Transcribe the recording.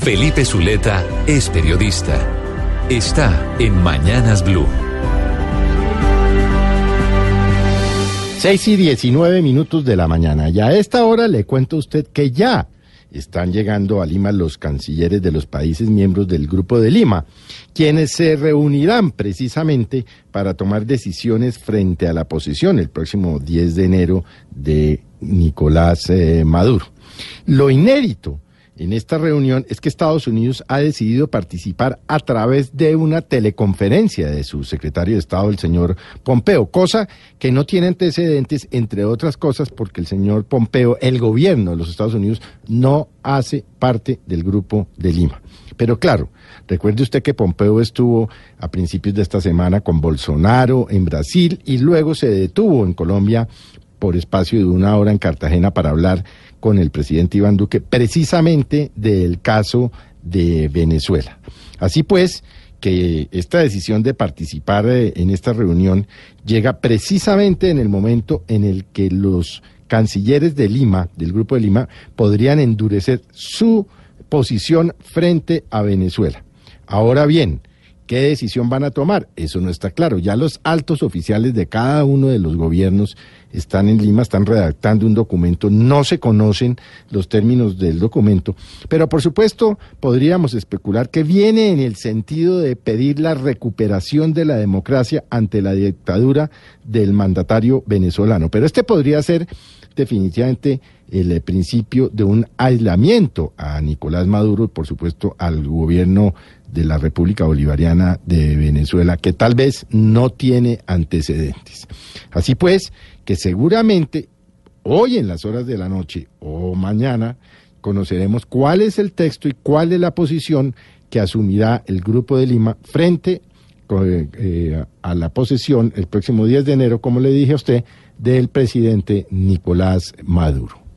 Felipe Zuleta es periodista. Está en Mañanas Blue. 6 y 19 minutos de la mañana. Y a esta hora le cuento a usted que ya están llegando a Lima los cancilleres de los países miembros del Grupo de Lima, quienes se reunirán precisamente para tomar decisiones frente a la posición el próximo 10 de enero de Nicolás eh, Maduro. Lo inédito en esta reunión es que Estados Unidos ha decidido participar a través de una teleconferencia de su secretario de Estado, el señor Pompeo, cosa que no tiene antecedentes, entre otras cosas, porque el señor Pompeo, el gobierno de los Estados Unidos, no hace parte del grupo de Lima. Pero claro, recuerde usted que Pompeo estuvo a principios de esta semana con Bolsonaro en Brasil y luego se detuvo en Colombia por espacio de una hora en Cartagena para hablar con el presidente Iván Duque precisamente del caso de Venezuela. Así pues, que esta decisión de participar eh, en esta reunión llega precisamente en el momento en el que los cancilleres de Lima, del Grupo de Lima, podrían endurecer su posición frente a Venezuela. Ahora bien, ¿Qué decisión van a tomar? Eso no está claro. Ya los altos oficiales de cada uno de los gobiernos están en Lima, están redactando un documento, no se conocen los términos del documento, pero por supuesto podríamos especular que viene en el sentido de pedir la recuperación de la democracia ante la dictadura del mandatario venezolano. Pero este podría ser definitivamente el principio de un aislamiento a Nicolás Maduro y por supuesto al gobierno de la República Bolivariana de Venezuela, que tal vez no tiene antecedentes. Así pues, que seguramente hoy en las horas de la noche o mañana conoceremos cuál es el texto y cuál es la posición que asumirá el Grupo de Lima frente eh, a la posesión el próximo 10 de enero, como le dije a usted, del presidente Nicolás Maduro.